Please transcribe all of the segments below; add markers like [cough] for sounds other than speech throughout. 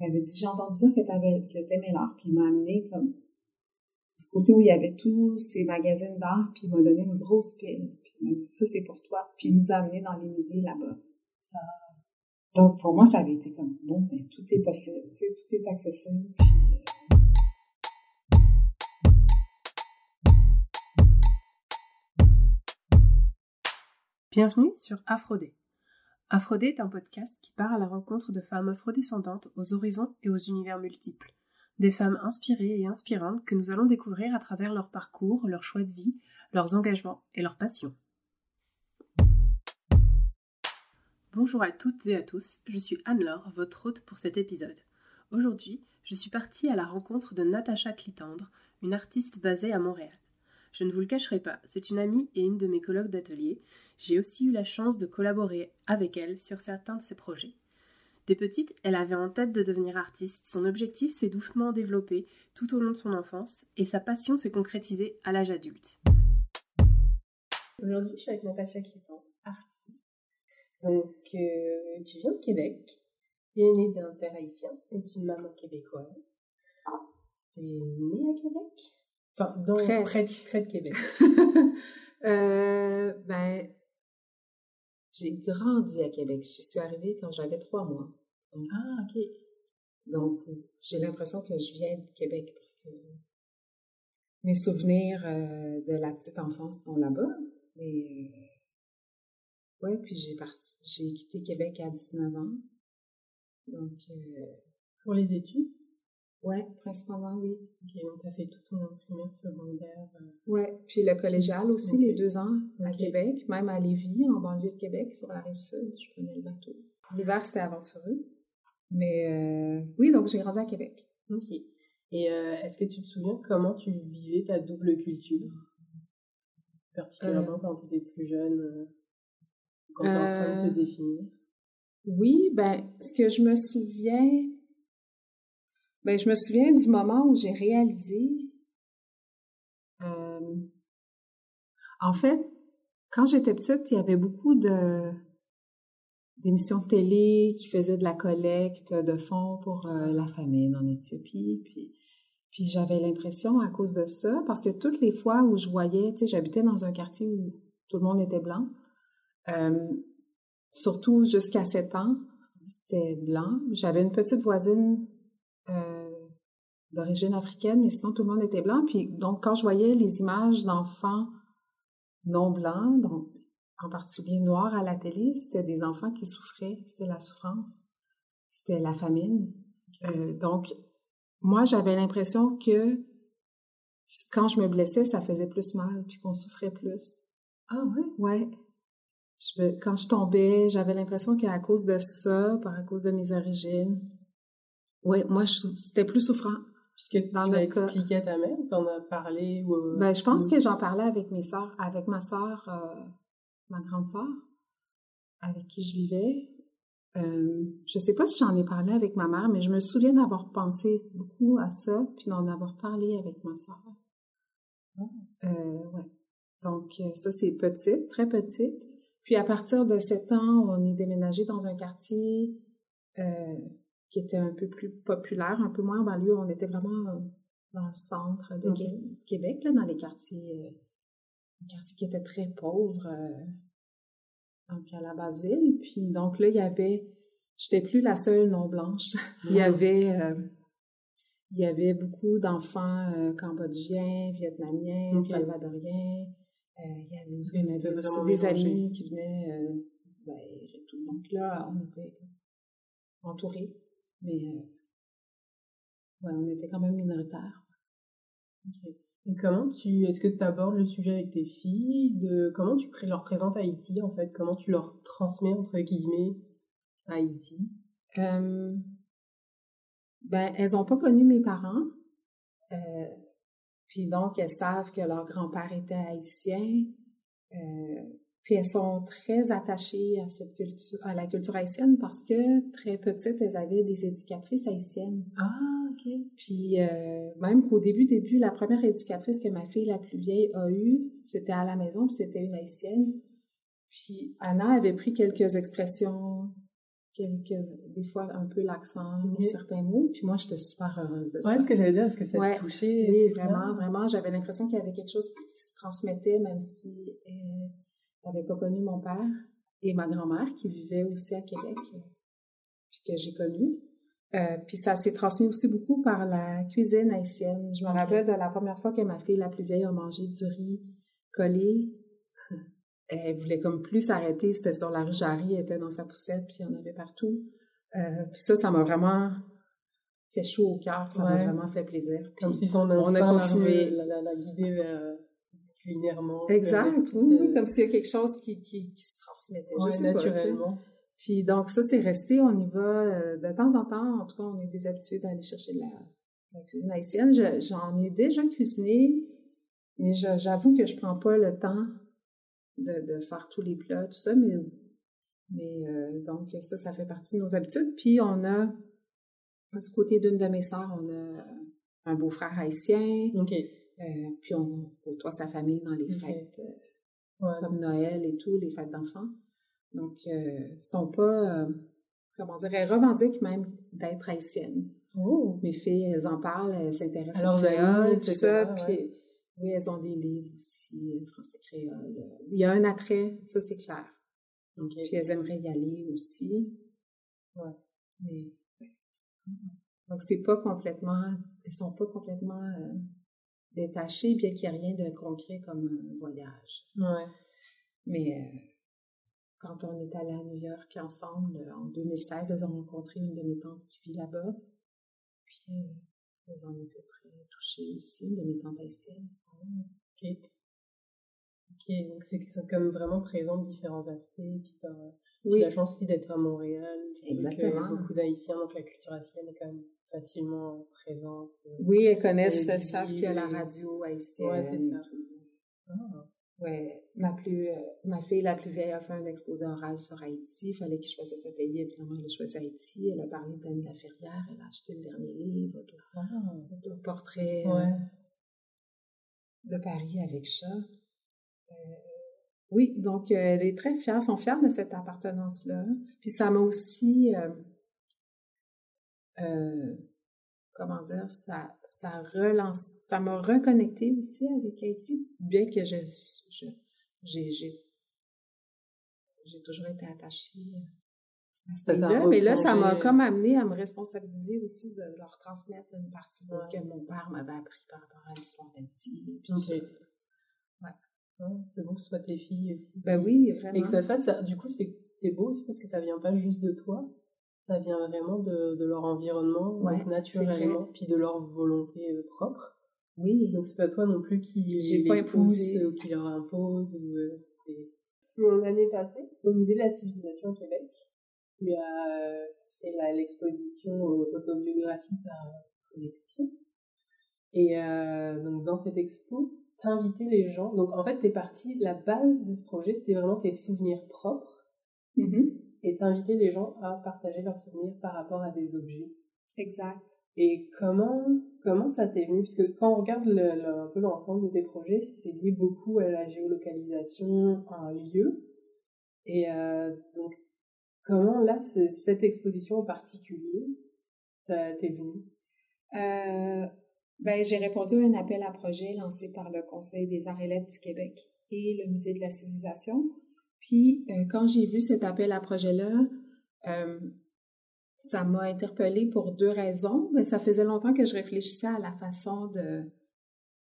Il m'avait dit, j'ai entendu dire que t'avais, que t'aimais l'art, puis il m'a amené comme du côté où il y avait tous ces magazines d'art, puis il m'a donné une grosse pile, puis il m'a dit, ça c'est pour toi, puis il nous a amenés dans les musées là-bas. Ah. Donc pour moi, ça avait été comme, bon, ben, tout est possible, tu sais, tout est accessible, puis, Bienvenue sur Aphrodé. Aphrodé est un podcast qui part à la rencontre de femmes afrodescendantes aux horizons et aux univers multiples. Des femmes inspirées et inspirantes que nous allons découvrir à travers leur parcours, leurs choix de vie, leurs engagements et leurs passions. Bonjour à toutes et à tous, je suis Anne-Laure, votre hôte pour cet épisode. Aujourd'hui, je suis partie à la rencontre de Natacha Clitandre, une artiste basée à Montréal. Je ne vous le cacherai pas, c'est une amie et une de mes collègues d'atelier. J'ai aussi eu la chance de collaborer avec elle sur certains de ses projets. Dès petite, elle avait en tête de devenir artiste. Son objectif s'est doucement développé tout au long de son enfance et sa passion s'est concrétisée à l'âge adulte. Aujourd'hui, je suis avec Natacha Clitan, artiste. Donc, euh, tu viens de Québec. Tu es née d'un père haïtien et d'une maman québécoise. Tu es née à Québec? Enfin, dans, près, près, de Québec. [laughs] euh, ben, j'ai grandi à Québec. Je suis arrivée quand j'avais trois mois. ah, ok. Donc, j'ai l'impression que je viens de Québec parce que mes souvenirs euh, de la petite enfance sont là-bas. Mais, euh, ouais, puis j'ai parti, j'ai quitté Québec à 19 ans. Donc, euh, pour les études? Ouais, principalement, oui. Ok, donc as fait tout ton primaire, secondaire. Euh... Ouais, puis le collégial aussi, les deux ans à Québec, même à Lévis, en banlieue de Québec, sur la rive sud, je prenais le bateau. L'hiver, c'était aventureux. Mais euh, oui, donc j'ai grandi à Québec. Ok. Et euh, est-ce que tu te souviens comment tu vivais ta double culture? Particulièrement euh. quand tu étais plus jeune, euh, quand tu en train de te définir? Oui, ben, ce que je me souviens, ben, je me souviens du moment où j'ai réalisé. Euh, en fait, quand j'étais petite, il y avait beaucoup de d'émissions de télé qui faisaient de la collecte de fonds pour euh, la famine en Éthiopie. Puis, j'avais l'impression, à cause de ça, parce que toutes les fois où je voyais, tu sais, j'habitais dans un quartier où tout le monde était blanc, euh, surtout jusqu'à 7 ans, c'était blanc. J'avais une petite voisine d'origine africaine, mais sinon tout le monde était blanc. Puis donc quand je voyais les images d'enfants non blancs, donc en particulier noirs à la télé, c'était des enfants qui souffraient, c'était la souffrance, c'était la famine. Euh, donc moi j'avais l'impression que quand je me blessais, ça faisait plus mal, puis qu'on souffrait plus. Ah oui? Ouais. Je, quand je tombais, j'avais l'impression qu'à cause de ça, par à cause de mes origines, oui, moi, c'était plus souffrant. Puisque dans tu l'as expliqué à ta mère, t'en as parlé ou... Euh, ben, je pense que j'en parlais avec mes sœurs, avec ma sœur, euh, ma grande sœur, avec qui je vivais. Euh, je sais pas si j'en ai parlé avec ma mère, mais je me souviens d'avoir pensé beaucoup à ça, puis d'en avoir parlé avec ma sœur. Ah. Euh, ouais. Donc, ça, c'est petite, très petite. Puis, à partir de sept ans, on est déménagé dans un quartier qui était un peu plus populaire, un peu moins en banlieue. On était vraiment euh, dans le centre de Québec, là, dans les quartiers, euh, les quartiers qui étaient très pauvres, euh, donc à la base ville. Puis donc là, il y avait, j'étais plus la seule non blanche. [laughs] il y avait, il y avait beaucoup d'enfants cambodgiens, vietnamiens, salvadoriens. il y avait, aussi des amis qui venaient du Zaire et tout. Donc là, on était entourés. Mais euh, ouais, on était quand même minoritaire. Et comment tu, est-ce que tu abordes le sujet avec tes filles de comment tu leur présentes Haïti en fait, comment tu leur transmets entre guillemets Haïti? Euh, Ben elles ont pas connu mes parents, euh, puis donc elles savent que leur grand-père était haïtien. Euh, puis elles sont très attachées à cette culture, à la culture haïtienne parce que très petites, elles avaient des éducatrices haïtiennes. Ah, ok. Puis euh, même qu'au début, début, la première éducatrice que ma fille la plus vieille a eue, c'était à la maison, puis c'était une haïtienne. Puis Anna avait pris quelques expressions quelques, des fois un peu l'accent dans certains mots. Puis moi, j'étais super heureuse de ça. Ouais, ce que j'allais dire, est-ce que ça ouais. te touchait? Oui, vraiment, vraiment. J'avais l'impression qu'il y avait quelque chose qui se transmettait, même si elle n'avait pas connu mon père et ma grand-mère qui vivait aussi à Québec, puis que j'ai connu. Euh, puis ça s'est transmis aussi beaucoup par la cuisine haïtienne. Je me rappelle de la première fois que ma fille la plus vieille a mangé du riz collé. [laughs] Elle voulait comme plus s'arrêter. C'était sur la rue Jarry, elle était dans sa poussette, puis il y en avait partout. Euh, puis ça, ça m'a vraiment fait chaud au cœur. Ça m'a vraiment fait plaisir. comme si son instinct on a continué. La, la, la guider vers culinairement. Exact. Oui, comme s'il y a quelque chose qui, qui, qui se transmettait. Ouais, naturellement. Puis donc ça, c'est resté. On y va euh, de temps en temps. En tout cas, on est des habitués d'aller chercher de la, cuisine haïtienne. J'en ai déjà cuisiné, mais j'avoue que je prends pas le temps de, de, faire tous les plats, tout ça. Mais, mais euh, donc ça, ça fait partie de nos habitudes. Puis on a, du côté d'une de mes sœurs, on a un beau-frère haïtien. OK. Euh, puis on côtoie sa famille dans les fêtes comme Noël et tout, les fêtes d'enfants. Donc, euh, sont pas, euh, comment dire, elles revendiquent même d'être haïtiennes. Oh. Mes filles, elles en parlent, elles s'intéressent aux créoles, tout ça. Puis, oui, elles ont des livres aussi, euh, français créole. Il y a un attrait, ça c'est clair. Okay. Puis elles aimeraient y aller aussi. Ouais. Mais, donc c'est pas complètement, elles sont pas complètement euh, détachées, bien qu'il n'y ait rien de concret comme un voyage. Ouais. Mais euh, quand on est allé à New York ensemble en 2016, elles ont rencontré une de mes tantes qui vit là-bas. Puis euh, elles en étaient très touchées aussi, de mes tantes haïtiennes. ok. Ok, donc c'est sont comme vraiment présents de différents aspects. Puis, par, oui. la chance aussi d'être à Montréal. Exactement. Il y a beaucoup d'Haïtiens, donc la culture haïtienne est quand même facilement présente. Oui, elles connaissent, elles savent qu'il y a la radio haïtienne. Ouais, c'est ça. Ah. Ouais, ma plus, euh, ma fille la plus vieille a fait un exposé oral sur Haïti. Il fallait que je choisisse un pays. Évidemment, elle a choisi Haïti. Elle a parlé d'Anne Laferrière. Elle a acheté le dernier livre, de ah. portrait ouais. de Paris avec chat. Euh, oui, donc euh, elle est très fière, sont fiers de cette appartenance-là. Puis ça m'a aussi comment dire, ça, ça relance, ça m'a reconnecté aussi avec Haïti, bien que je, je j'ai, j'ai, j'ai toujours été attachée à ce là mais là, ça m'a comme amené à me responsabiliser aussi de leur transmettre une partie de ce que mon père m'avait appris par rapport à l'histoire d'Haïti. Okay. Ouais. c'est bon que ce soit les filles aussi. Ben oui, vraiment. Et que ça fasse, ça, du coup, c'est, c'est beau aussi parce que ça vient pas juste de toi, ça vient vraiment de, de leur environnement, ouais, naturellement, puis de leur volonté euh, propre. Oui. Donc c'est pas toi non plus qui les, les pousse ou qui leur impose. Ou, euh, c'est... L'année passée, au musée de la civilisation au Québec, tu as fait la, l'exposition autobiographie par collection. Et euh, donc dans cette expo, t'invitais les gens. Donc en fait, t'es parti. La base de ce projet, c'était vraiment tes souvenirs propres. Mm-hmm et t'inviter les gens à partager leurs souvenirs par rapport à des objets. Exact. Et comment comment ça t'est venu? Parce que quand on regarde le, un peu l'ensemble de tes projets, c'est lié beaucoup à la géolocalisation, à un lieu. Et euh, donc, comment là, cette exposition en particulier t'es venue? Euh, ben, J'ai répondu à un appel à projet lancé par le Conseil des arts et lettres du Québec et le Musée de la civilisation puis, euh, quand j'ai vu cet appel à projet-là, euh, ça m'a interpellée pour deux raisons. Mais ça faisait longtemps que je réfléchissais à la façon de,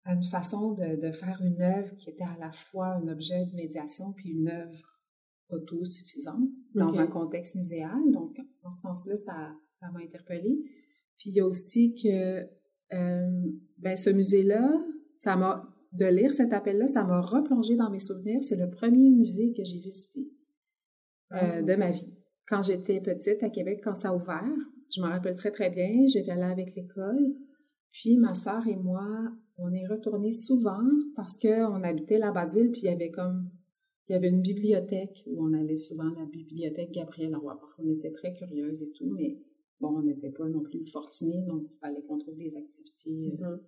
à une façon de, de, faire une œuvre qui était à la fois un objet de médiation puis une œuvre autosuffisante dans un contexte muséal. Donc, en ce sens-là, ça, ça m'a interpellée. Puis il y a aussi que ben, ce musée-là, ça m'a de lire cet appel-là, ça m'a replongé dans mes souvenirs. C'est le premier musée que j'ai visité euh, ah. de ma vie. Quand j'étais petite à Québec, quand ça a ouvert, je me rappelle très très bien, j'étais là avec l'école. Puis ma sœur et moi, on est retournés souvent parce qu'on habitait la Basile, puis il y avait comme il y avait une bibliothèque où on allait souvent à la bibliothèque Gabriel Roy parce qu'on était très curieuses et tout, mais bon, on n'était pas non plus fortunés, donc il fallait qu'on trouve des activités euh, mm-hmm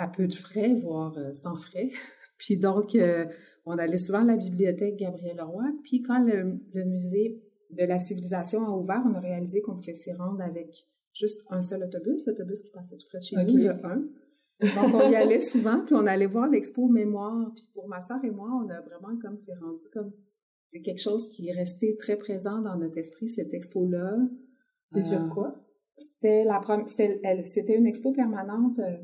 à peu de frais, voire euh, sans frais. [laughs] puis donc, euh, on allait souvent à la bibliothèque Gabriel Leroy. Puis quand le, musée de la civilisation a ouvert, on a réalisé qu'on pouvait s'y rendre avec juste un seul autobus, l'autobus qui passait tout près de chez nous, de un. Donc, on y allait souvent, puis on allait voir l'expo mémoire. Puis pour ma soeur et moi, on a vraiment comme c'est rendu comme c'est quelque chose qui est resté très présent dans notre esprit, cette expo-là. C'était sur euh, quoi? C'était la c'était une expo permanente euh,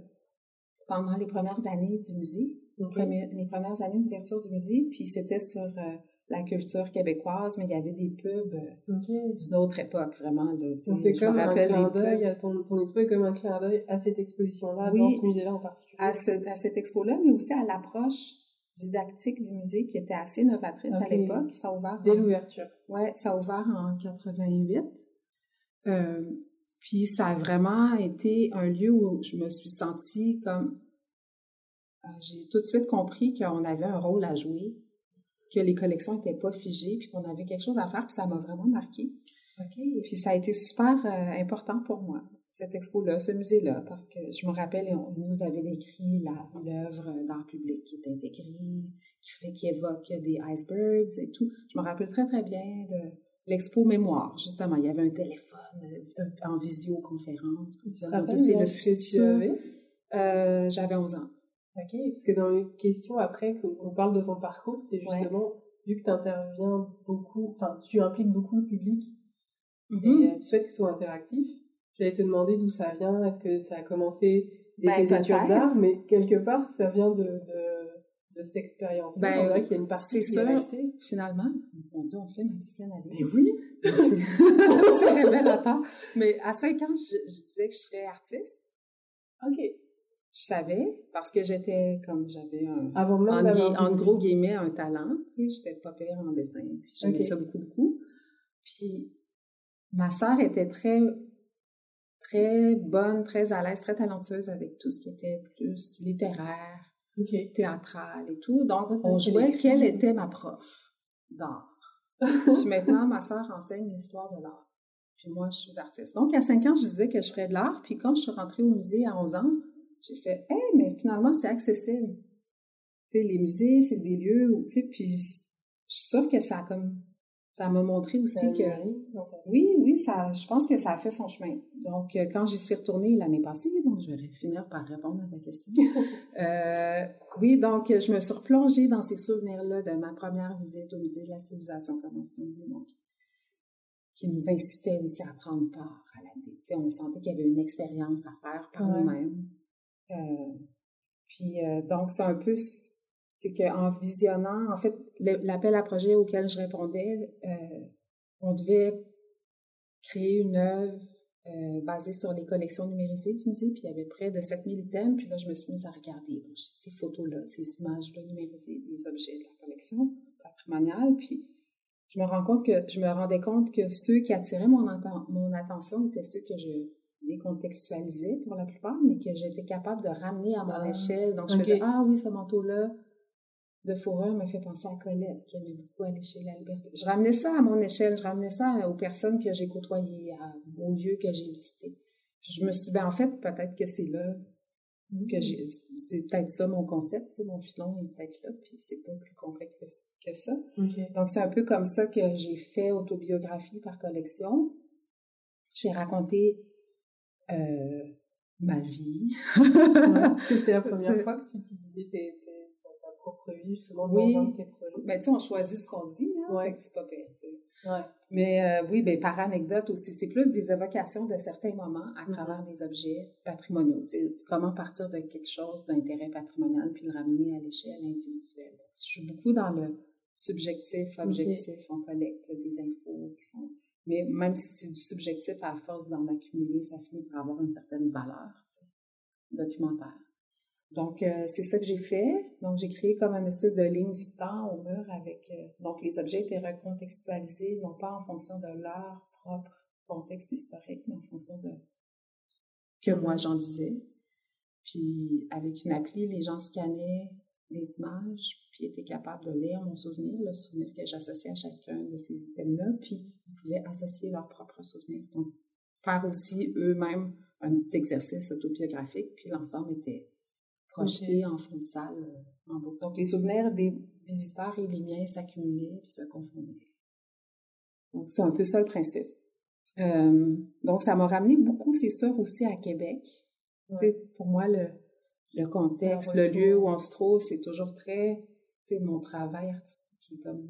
pendant les premières années du musée, les, premières, années d'ouverture du musée, puis c'était sur euh, la culture québécoise, mais il y avait des pubs d'une autre époque, vraiment. C'est comme un clin d'œil, ton, ton expo est comme un clin d'œil à cette exposition-là, dans ce musée-là en particulier. À, à cette expo-là, mais aussi à l'approche didactique du musée qui était assez novatrice à l'époque. Ça a ouvert. Dès l'ouverture. Ouais, ça a ouvert en 88. Euh, puis ça a vraiment été un lieu où je me suis sentie comme. Euh, j'ai tout de suite compris qu'on avait un rôle à jouer, que les collections n'étaient pas figées, puis qu'on avait quelque chose à faire, puis ça m'a vraiment marqué. OK. Puis ça a été super euh, important pour moi cette expo-là, ce musée-là, parce que je me rappelle, on nous avait décrit l'œuvre d'art public qui est intégrée, qui fait, qui évoque des icebergs et tout. Je me rappelle très, très bien de l'expo mémoire, justement. Il y avait un téléphone euh, en visioconférence. c'est le futur. Euh, J'avais 11 ans. OK, parce que dans les questions après, qu'on parle de son parcours, c'est justement, vu que tu interviens beaucoup, enfin, tu impliques beaucoup le public, mm-hmm. et euh, tu souhaites que ce soit interactif, J'allais te demander d'où ça vient. Est-ce que ça a commencé dès ben, études d'art, mais quelque part, ça vient de, de, de cette expérience. Ben, on dirait qu'il y a une partie qui est restée. Finalement, mon Dieu, on fait ma psychanalyse. Mais oui! [laughs] c'est révélateur. Mais à 5 ans, je, disais que je serais artiste. OK. Je savais, parce que j'étais comme, j'avais un, Avant même en, gros guillemets, un talent. Tu sais, j'étais pas pire en dessin. J'aimais ça beaucoup, beaucoup. Puis, ma sœur était très très bonne, très à l'aise, très talentueuse avec tout ce qui était plus littéraire, théâtral et tout. Donc, on jouait qu'elle était ma prof d'art. Puis [laughs] maintenant, ma sœur enseigne l'histoire de l'art. Puis moi, je suis artiste. Donc, à 5 ans, je disais que je ferais de l'art. Puis quand je suis rentrée au musée à 11 ans, j'ai fait « Hey, mais finalement, c'est accessible. » Tu sais, les musées, c'est des lieux où, tu sais, puis je suis sûre que ça a comme ça m'a montré aussi que oui, oui, ça, je pense que ça a fait son chemin. Donc, euh, quand j'y suis retournée l'année passée, donc je vais finir par répondre à ta question. [laughs] euh, oui, donc je me suis replongée dans ces souvenirs-là de ma première visite au musée de la civilisation commencée donc qui nous incitait aussi à prendre part à la vie. on sentait qu'il y avait une expérience à faire par nous-mêmes. Euh, puis euh, donc c'est un peu c'est qu'en visionnant, en fait, l'appel à projet auquel je répondais, euh, on devait créer une œuvre euh, basée sur les collections numérisées du musée, puis il y avait près de 7000 thèmes, puis là, je me suis mise à regarder ces photos-là, ces images-là numérisées, des objets de la collection patrimoniale, puis je me rends compte que je me rendais compte que ceux qui attiraient mon, mon attention étaient ceux que je décontextualisais pour la plupart, mais que j'étais capable de ramener à mon ah, échelle. Donc, je me disais, ah oui, ce manteau-là, de fourrure me fait penser à Colette, qui aimait beaucoup aller chez l'Albert. Je ramenais ça à mon échelle, je ramenais ça aux personnes que j'ai côtoyées, aux lieux que j'ai visités. je me suis dit, ben, en fait, peut-être que c'est là, que j'ai, c'est peut-être ça mon concept, mon filon est peut-être là, puis c'est pas plus complexe que, ça. Donc, c'est un peu comme ça que j'ai fait autobiographie par collection. J'ai raconté euh, ma vie. [laughs] C'était la première fois que tu utilisais tes propre vie, justement, oui. dans tes projets. Ben, tu sais, on choisit ce qu'on dit, hein, ouais. c'est pas pire, tu sais. Ouais. Mais euh, oui, ben, par anecdote aussi, c'est plus des évocations de certains moments à mm-hmm. travers des objets patrimoniaux. Tu sais, comment partir de quelque chose d'intérêt patrimonial puis le ramener à l'échelle individuelle. Je suis beaucoup dans le subjectif, objectif, on collecte des infos qui sont... Mais même si c'est du subjectif, à force d'en accumuler, ça finit par avoir une certaine valeur documentaire. Donc, euh, c'est ça que j'ai fait. Donc, j'ai créé comme une espèce de ligne du temps au mur avec... Euh, donc, les objets étaient recontextualisés, non pas en fonction de leur propre contexte historique, mais en fonction de ce que moi j'en disais. Puis, avec une appli, les gens scannaient les images, puis étaient capables de lire mon souvenir, le souvenir que j'associais à chacun de ces items-là, puis ils pouvaient associer leur propre souvenir. Donc, faire aussi eux-mêmes un petit exercice autobiographique, puis l'ensemble était en fond de salle euh, en boucle. Donc, les souvenirs des visiteurs et les miens s'accumulaient puis se confondaient. Donc, c'est un peu ça le principe. Euh, donc, ça m'a ramené beaucoup, c'est sûr, aussi à Québec. Pour moi, le, le contexte, le lieu où on se trouve, c'est toujours très, tu sais, mon travail artistique qui est comme,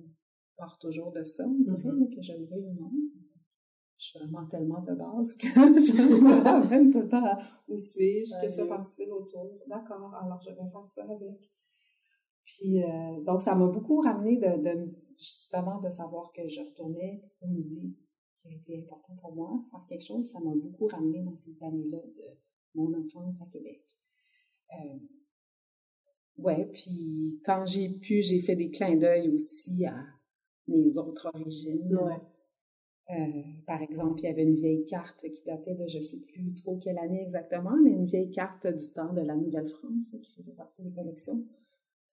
part toujours de ça, on dirait, mm-hmm. que je le veuille ou non. Je suis vraiment tellement de base que [laughs] je me ramène tout le temps à où suis-je, que ça passe-t-il autour. D'accord, alors je vais faire ça avec. Puis, euh, donc, ça m'a beaucoup ramené de, de, justement de savoir que je retournais au musée, qui a été important pour moi, faire quelque chose. Ça m'a beaucoup ramené dans ces années-là de mon enfance à Québec. Euh, ouais, puis quand j'ai pu, j'ai fait des clins d'œil aussi à mes autres origines. Ouais. Euh, par exemple, il y avait une vieille carte qui datait de je sais plus trop quelle année exactement, mais une vieille carte du temps de la Nouvelle-France qui faisait partie des collections,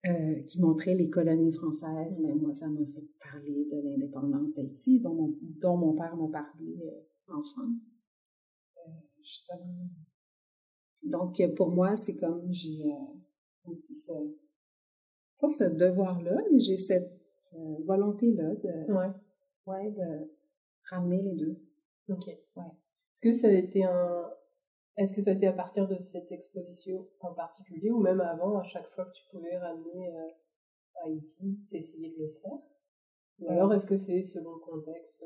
euh, qui montrait les colonies françaises. Mais moi, ça m'a fait parler de l'indépendance d'Haïti, dont mon, dont mon père m'a parlé euh, enfant. Euh, justement, donc, pour moi, c'est comme j'ai euh, aussi ce, pas ce devoir-là, mais j'ai cette volonté-là de, ouais. ouais, de ramener les deux. Ok. Ouais. Est-ce que ça a été un, est-ce que ça a été à partir de cette exposition en particulier ou même avant, à chaque fois que tu pouvais ramener euh, Haïti, t'essayais de le faire? Ou alors est-ce que c'est selon le contexte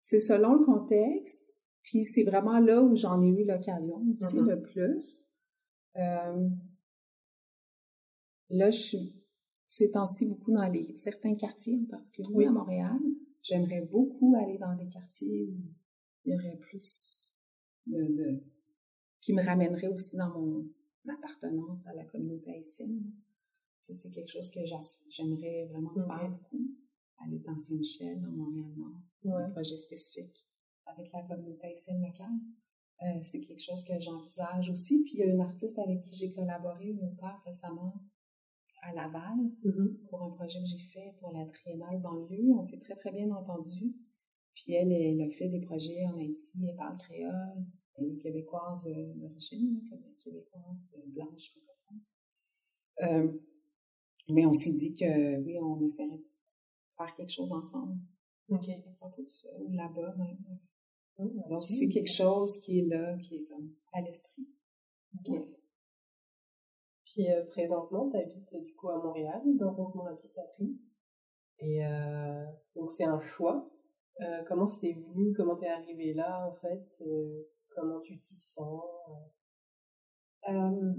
C'est selon le contexte. Puis c'est vraiment là où j'en ai eu l'occasion aussi mm-hmm. le plus. Euh, là, je suis ces temps-ci beaucoup dans les certains quartiers en particulier à Montréal. J'aimerais beaucoup aller dans des quartiers où il y aurait plus de, de qui me ramènerait aussi dans mon appartenance à la communauté haïtienne. Ça, c'est quelque chose que j'aimerais vraiment faire beaucoup. Aller dans Saint-Michel, dans Montréal-Nord, ouais. un projet spécifique avec la communauté haïtienne locale. Euh, c'est quelque chose que j'envisage aussi. Puis il y a une artiste avec qui j'ai collaboré, mon père, récemment à Laval, mm-hmm. pour un projet que j'ai fait pour la triennale banlieue. On s'est très, très bien entendu. Puis elle, elle a fait des projets en Haïti, elle parle créole, elle est québécoise euh, d'origine, québécoise euh, blanche francophone. Euh, mais on s'est dit que oui, on essaierait de faire quelque chose ensemble. OK. Là-bas même. Donc, c'est quelque chose qui est là, qui est comme à l'esprit. Puis euh, présentement, tu habites du coup à Montréal, dans Rosement la Petite Patrie. Et euh, donc c'est un choix. Euh, comment c'était venu? Comment t'es arrivé là en fait? Comment tu t'y sens? Je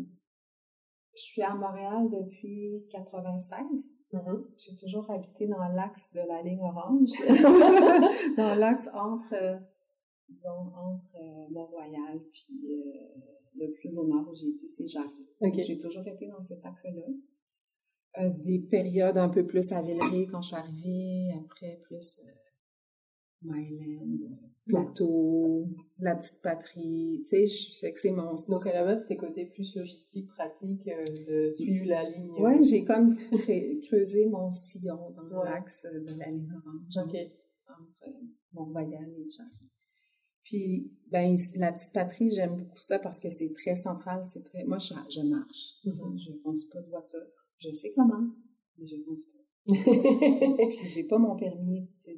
suis à Montréal depuis 96. Mm-hmm. J'ai toujours habité dans l'axe de la ligne orange, [laughs] dans l'axe entre disons, entre euh, Mont-Royal puis euh, le plus au nord où j'ai été, c'est Jarry. J'ai toujours été dans cet axe-là. Euh, des périodes un peu plus à Villeray quand je suis arrivée, après plus Myland, Plateau, la petite patrie, tu sais, je fais que c'est mon... Donc à la base, c'était côté plus logistique, pratique, de suivre la ligne. Ouais, j'ai comme creusé mon sillon dans l'axe de la ligne orange. OK. Entre Mont-Royal et Jarry. Puis, ben, la petite patrie, j'aime beaucoup ça parce que c'est très central, c'est très... Moi, je, je marche. Mm-hmm. Je ne conduis pas de voiture. Je sais comment, mais je ne conduis pas. [laughs] puis, j'ai pas mon permis, tu sais,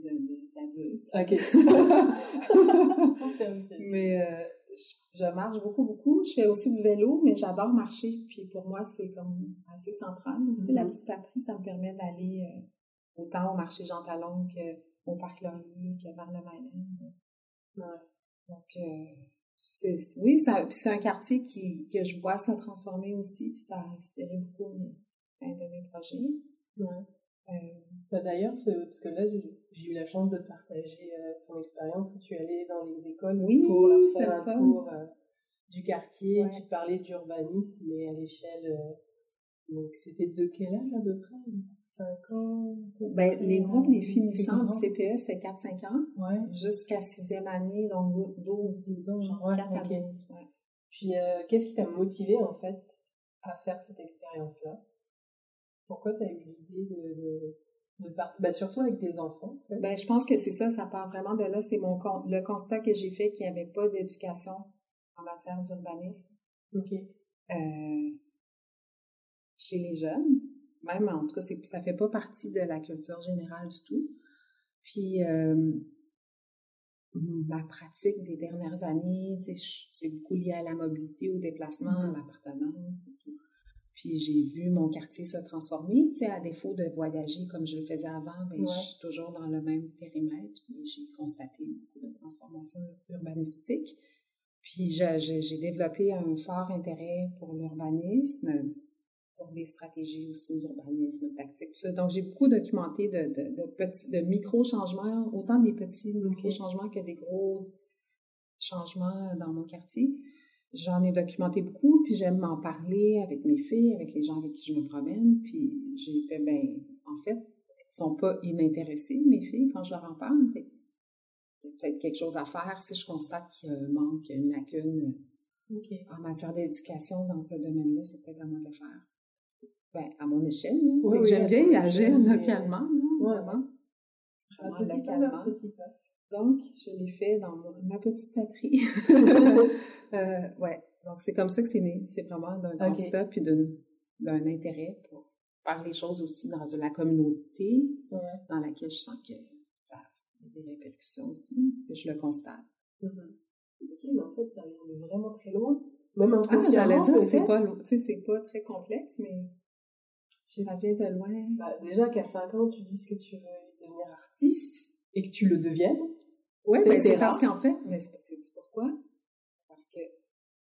d'adulte. OK. [laughs] mais euh, je, marche beaucoup, beaucoup. Je fais aussi du vélo, mais j'adore marcher. Puis, pour moi, c'est comme assez central. Aussi, la mm-hmm. petite patrie, ça me permet d'aller euh, autant au marché Jean Talon qu'au Parc Laurier, que vers le. Ouais. Donc, euh, c'est, oui, c'est un quartier qui, que je vois se transformer aussi, puis ça a inspiré beaucoup mes, de mes projets. Ouais. Euh, bah, D'ailleurs, parce que là, j'ai eu la chance de partager euh, ton expérience où tu allais dans les écoles pour leur faire un tour euh, du quartier, ouais. tu parlais d'urbanisme, mais à l'échelle donc, c'était de quel âge à peu près? 5 ans ben, Les groupes des finissants du CPE, c'était 4-5 ans. Ouais. Jusqu'à 6e année, donc 12, 12 ans, genre 4 à 12. Ouais. Puis, euh, qu'est-ce qui t'a motivé, en fait, à faire cette expérience-là? Pourquoi tu as eu l'idée de, de, ben, Surtout avec des enfants. En fait? ben, je pense que c'est ça, ça part vraiment de là. C'est mon le constat que j'ai fait qu'il n'y avait pas d'éducation en matière d'urbanisme. OK. Euh, chez les jeunes. Même, en tout cas, ça fait pas partie de la culture générale du tout. Puis, euh, ma pratique des dernières années, c'est beaucoup lié à la mobilité, au déplacement, à mm-hmm. l'appartenance et tout. Puis j'ai vu mon quartier se transformer, tu sais, à défaut de voyager comme je le faisais avant, ben, je suis toujours dans le même périmètre. J'ai constaté beaucoup de transformations urbanistiques. Puis j'ai développé un fort intérêt pour l'urbanisme, pour des stratégies aussi d'urbanisme tactique. Donc j'ai beaucoup documenté de, de, de petits, de micro-changements, autant des petits micro-changements que des gros changements dans mon quartier. J'en ai documenté beaucoup, puis j'aime m'en parler avec mes filles, avec les gens avec qui je me promène. Puis j'ai fait, ben, en fait, ils sont pas inintéressés, mes filles, quand je leur en parle. Il y a peut-être quelque chose à faire si je constate qu'il manque une lacune en matière d'éducation dans ce domaine-là, c'est peut-être à moi de le faire. Ben, à mon échelle, j'aime bien agir localement, vraiment. localement. Donc, je l'ai fait dans ma petite patrie. [laughs] euh, ouais. Donc, c'est comme ça que c'est né. C'est vraiment d'un constat puis d'un intérêt pour faire les choses aussi dans la communauté dans laquelle je sens que ça a des répercussions aussi, parce que je le constate. Mm-hmm. Ok, mais en fait, ça vient vraiment très loin. Même en ah, j'allais dire, c'est pas, c'est pas très complexe, mais ça vient de loin. Bah, déjà qu'à 5 ans, tu dis que tu veux devenir artiste et que tu le deviennes, oui, mais c'est parce qu'en fait, mais c'est pourquoi? C'est parce que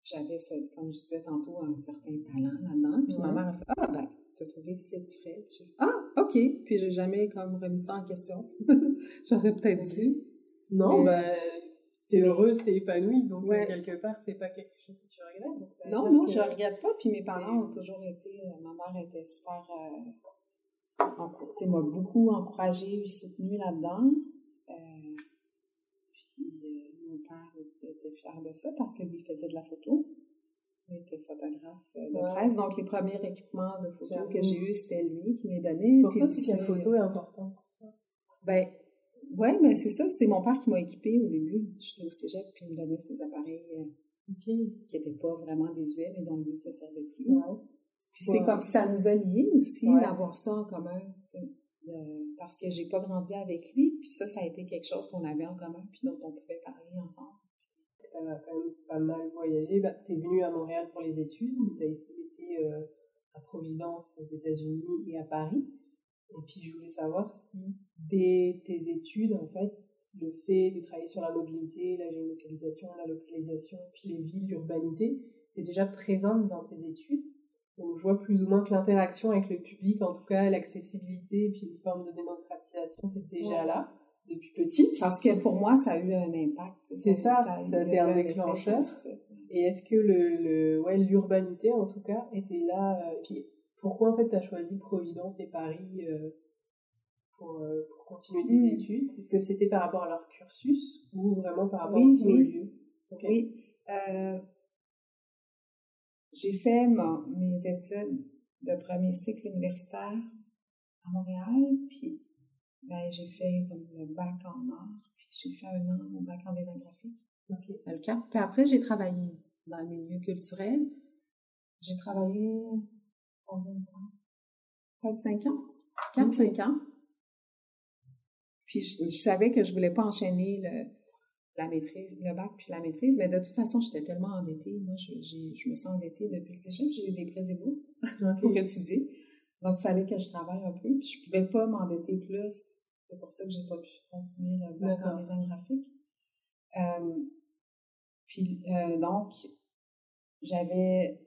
j'avais, comme je disais tantôt, un certain talent là-dedans. Puis ma mère a fait Ah, ben, tu as trouvé ce que tu fais. Puis ah, OK. Puis j'ai jamais comme remis ça en question. [laughs] J'aurais peut-être dû. Non, ben, t'es heureuse, t'es épanouie. Donc, quelque part, c'est pas quelque chose que tu regrettes. Donc, non, non, je regrette pas. Puis mes parents ont toujours été, euh, ma mère était super, euh, tu m'a beaucoup encouragée et soutenue là-dedans. était fier de ça parce que lui faisait de la photo. Il était photographe euh, de presse. Donc, les premiers équipements de photo que j'ai eus, c'était lui qui m'est donné. C'est pour ça que la photo est importante pour toi. Ben, ouais, mais c'est ça. C'est mon père qui m'a équipé au début. J'étais au cégep, puis il me donnait ses appareils euh, qui n'étaient pas vraiment désuets, mais dont lui ne se servait plus. Puis c'est comme ça nous a liés aussi d'avoir ça en commun. parce que j'ai pas grandi avec lui, puis ça, ça a été quelque chose qu'on avait en commun, puis dont on pouvait parler ensemble tu as quand même pas mal voyagé. Bah, tu es venu à Montréal pour les études, mais tu as été euh, à Providence aux États-Unis et à Paris. Et puis je voulais savoir si dès tes études, en fait, le fait de travailler sur la mobilité, la géolocalisation, la localisation, puis les villes, l'urbanité, est déjà présente dans tes études? Donc je vois plus ou moins que l'interaction avec le public, en tout cas l'accessibilité, puis une forme de démocratisation, est déjà là depuis petite? Parce que pour moi, ça a eu un impact. C'est ça, ça, a, été un déclencheur. Et est-ce que le, le ouais, l'urbanité, en tout cas, était là euh, Puis pourquoi, en fait, tu as choisi Providence et Paris euh, pour, euh, pour, continuer tes hmm. études? Est-ce que c'était par rapport à leur cursus ou vraiment par rapport oui, au lieu? Oui. J'ai fait mes études de premier cycle universitaire à Montréal, puis ben, j'ai fait comme le bac en art, puis j'ai fait un an mon bac en design graphique. OK. le Cap. Puis après, j'ai travaillé dans le milieu culturel. J'ai travaillé? Peut-être cinq ans? Quatre, cinq ans. Puis je, savais que je voulais pas enchaîner le, la maîtrise, le bac puis la maîtrise, mais de toute façon, j'étais tellement endettée. Moi, je, je me sens endettée depuis le cégep. J'ai eu des prêts et bourses pour étudier. Donc, il fallait que je travaille un peu. Puis je pouvais pas m'endetter plus c'est pour ça que j'ai pas pu continuer le bac en design graphique. Euh, puis euh, donc, j'avais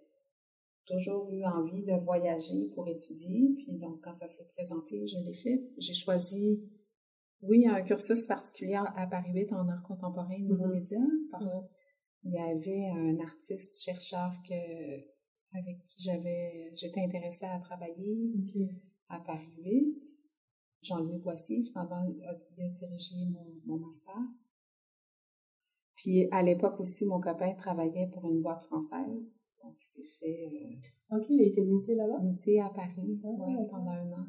toujours eu envie de voyager pour étudier. Puis donc, quand ça s'est présenté, je l'ai fait. J'ai choisi, oui, un cursus particulier à Paris 8 en art contemporain et nouveaux mm-hmm. médias, parce qu'il y avait un artiste chercheur que avec qui j'avais j'étais intéressée à travailler à Paris 8. Jean-Louis Boissy, finalement, il a dirigé mon, master. Puis à l'époque aussi, mon copain travaillait pour une boîte française. Donc, il s'est fait. Euh, ok, il a été muté là-bas? Muté à Paris, ah, pendant un an.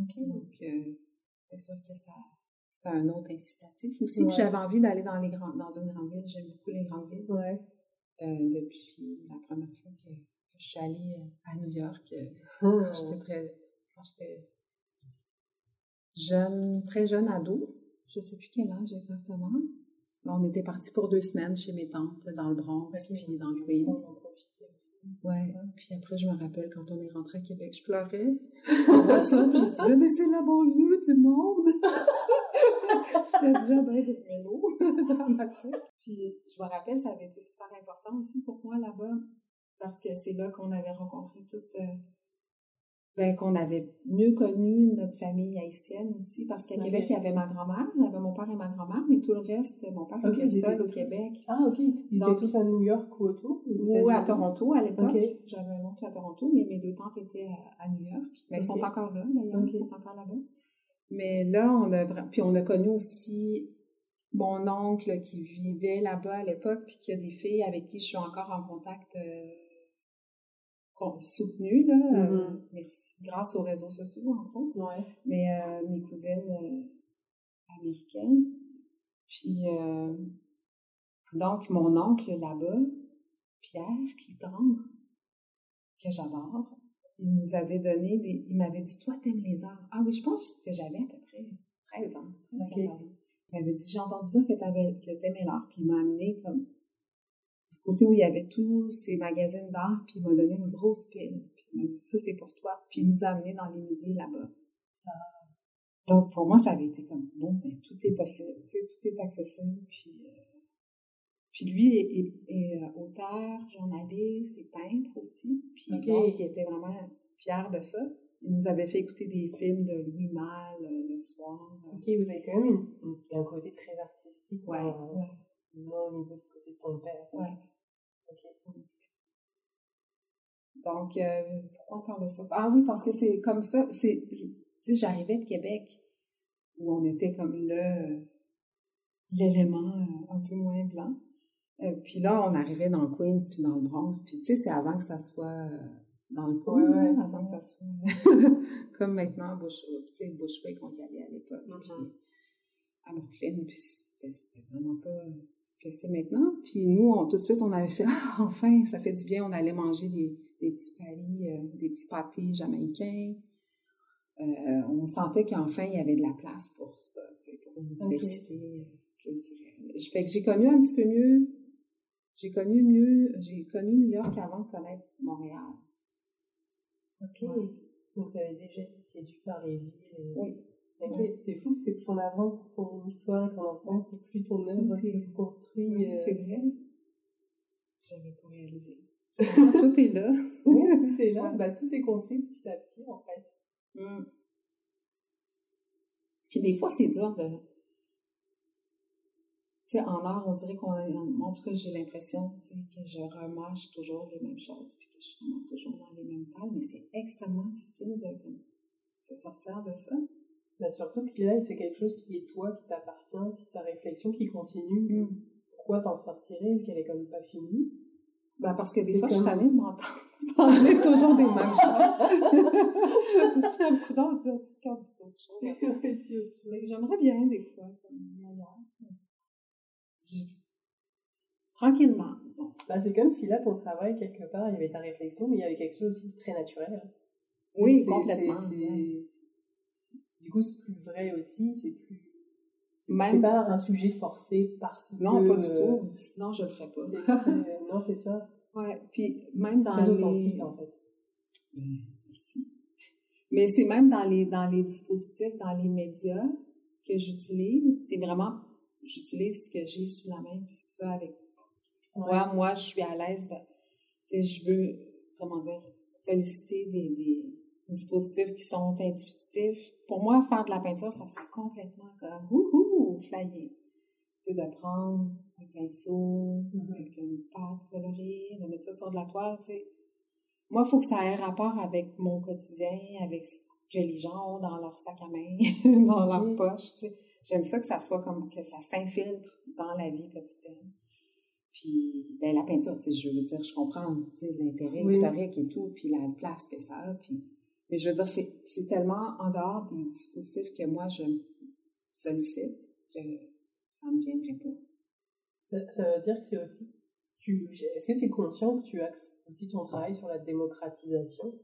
Ok. Donc, euh, c'est sûr que ça. C'était un autre incitatif aussi. Puis j'avais envie d'aller dans, les grands, dans une grande ville. J'aime beaucoup les grandes villes. Ouais. Euh, depuis la première fois que, je suis allée à New York, oh. Quand j'étais jeune, très jeune ado. je sais plus quel âge exactement. Mais on était partis pour deux semaines chez mes tantes dans le Bronx, puis dans le Queens. Ouais. Puis après, je me rappelle quand on est rentré à Québec, je pleurais [laughs] en voiture, je disais, mais c'est la banlieue du monde! [laughs] J'étais déjà bien de vélo [laughs] dans ma tête. Puis je me rappelle, ça avait été super important aussi pour moi là-bas, parce que c'est là qu'on avait rencontré toutes. Euh, ben, qu'on avait mieux connu notre famille haïtienne aussi, parce qu'à Québec, il y avait ma grand-mère, il y avait mon père et ma grand-mère, mais tout le reste, mon père était seul au Québec. Ah, ok. Ils étaient tous à New York ou autour? Ou à Toronto à l'époque. J'avais un oncle à Toronto, mais mes deux tantes étaient à, New York. Mais ils sont encore là, d'ailleurs. Ils sont encore là-bas. Mais là, on a puis on a connu aussi mon oncle qui vivait là-bas à l'époque, puis qui a des filles avec qui je suis encore en contact euh, soutenu, là, euh, mm-hmm. grâce aux réseaux sociaux, entre autres. Mais euh, mes cousines américaines. Puis, donc, mon oncle là-bas, Pierre Clitandre, que j'adore, il nous avait donné des. Il m'avait dit Toi, t'aimes les arts. Ah oui, je pense que j'avais à peu près 13 ans, 13, 14 ans. Il m'avait dit J'ai entendu dire que t'aimais l'art, puis il m'a amené comme du côté où il y avait tous ces magazines d'art, puis il m'a donné une grosse pile. Puis il m'a dit Ça, c'est pour toi. Puis il nous a amenés dans les musées là-bas. Ah. Donc, pour moi, ça avait été comme bon, ben, tout est possible, tu sais, tout est accessible. Puis, euh, puis lui est, est, euh, auteur, journaliste et peintre aussi. Puis donc, il était vraiment fier de ça. Il nous avait fait écouter des films de Louis Malle euh, le soir. Ok, vous avez quand même un côté très artistique. Ouais, ouais. Non, au niveau du côté de ton père. Ouais. Ok. Donc, euh, pourquoi on parle de ça? Ah oui, parce que c'est comme ça. C'est, tu sais, j'arrivais de Québec où on était comme le l'élément un peu moins blanc. Euh, puis là, on arrivait dans le Queens, puis dans le Bronx, puis tu sais, c'est avant que ça soit euh, dans le coin, avant que ça soit [laughs] comme maintenant, Bush, tu sais, Bushwick, on y allait à l'époque, mm-hmm. puis à Brooklyn, puis c'était vraiment pas ce que c'est maintenant. Puis nous, on, tout de suite, on avait fait, ah, [laughs] enfin, ça fait du bien, on allait manger des, des petits paris, euh, des petits pâtés jamaïcains. on sentait qu'enfin, il y avait de la place pour ça, pour une diversité culturelle. Fait que j'ai connu un petit peu mieux j'ai connu mieux, j'ai connu New York avant de connaître Montréal. Ok. Donc, tu avais déjà été séduit par les villes. Oui. C'est fou parce que plus on avance ton histoire et ton enfance, plus ton œuvre se construit. Euh, c'est vrai. J'avais tout réalisé. [laughs] tout est là. oui, tout est là. Bah, tout s'est construit petit à petit, en fait. Mm. Puis des fois, c'est dur de, sais, en art, on dirait qu'on en tout cas, j'ai l'impression, que je remâche toujours les mêmes choses, puis que je suis toujours dans les mêmes pages, mais c'est extrêmement difficile de se sortir de ça. Mais surtout que là, c'est quelque chose qui est toi, qui t'appartient, puis ta réflexion qui continue. Mm. Pourquoi t'en sortirais, vu qu'elle est comme pas finie? Ben parce que des fois, je suis tannée de m'entendre parler toujours des mêmes choses. J'ai un coup d'envie d'autres choses. [laughs] J'aimerais bien, des fois, comme tranquillement, bah, c'est comme si là, ton travail, quelque part, il y avait ta réflexion, mais il y avait quelque chose aussi de très naturel. Oui, complètement. Du coup, c'est plus vrai aussi, c'est plus. C'est pas un sujet forcé parce que. Non, pas du tout. Sinon, je le ferais pas. [laughs] non, c'est ça. Ouais. Puis même dans très authentique, en fait. Merci. Mais c'est même dans les, dans les dispositifs, dans les médias que j'utilise, c'est vraiment j'utilise ce que j'ai sous la main, puis ça avec moi, moi, je suis à l'aise de, je veux, comment dire, solliciter des, des, dispositifs qui sont intuitifs. Pour moi, faire de la peinture, ça serait complètement comme, ouhou, flyer. Tu sais, de prendre un pinceau, mm-hmm. avec une pâte colorée, de mettre ça sur de la toile, tu sais. Moi, il faut que ça ait rapport avec mon quotidien, avec ce que les gens ont dans leur sac à main, [laughs] dans leur poche, tu sais. J'aime ça que ça soit comme que ça s'infiltre dans la vie quotidienne. Puis, ben, la peinture, tu sais, je veux dire, je comprends, tu sais, l'intérêt historique et tout, puis la place que ça a, puis... Mais je veux dire, c'est tellement en dehors des dispositifs que moi, je sollicite que ça ne me viendrait pas. Ça, veut dire que c'est aussi... Est-ce que c'est conscient que tu axes aussi ton travail sur la démocratisation?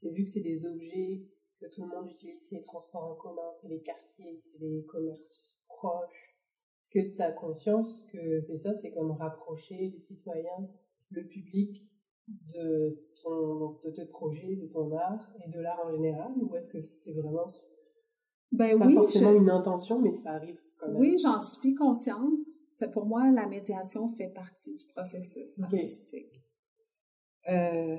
C'est vu que c'est des objets que tout le monde utilise, c'est les transports en commun, c'est les quartiers, c'est les commerces proche. Est-ce que tu as conscience que c'est ça, c'est comme rapprocher les citoyens, le public de, ton, de tes projets, de ton art et de l'art en général Ou est-ce que c'est vraiment ben pas oui, forcément une intention, mais ça arrive quand même? Oui, j'en suis consciente. C'est pour moi, la médiation fait partie du processus artistique. Euh,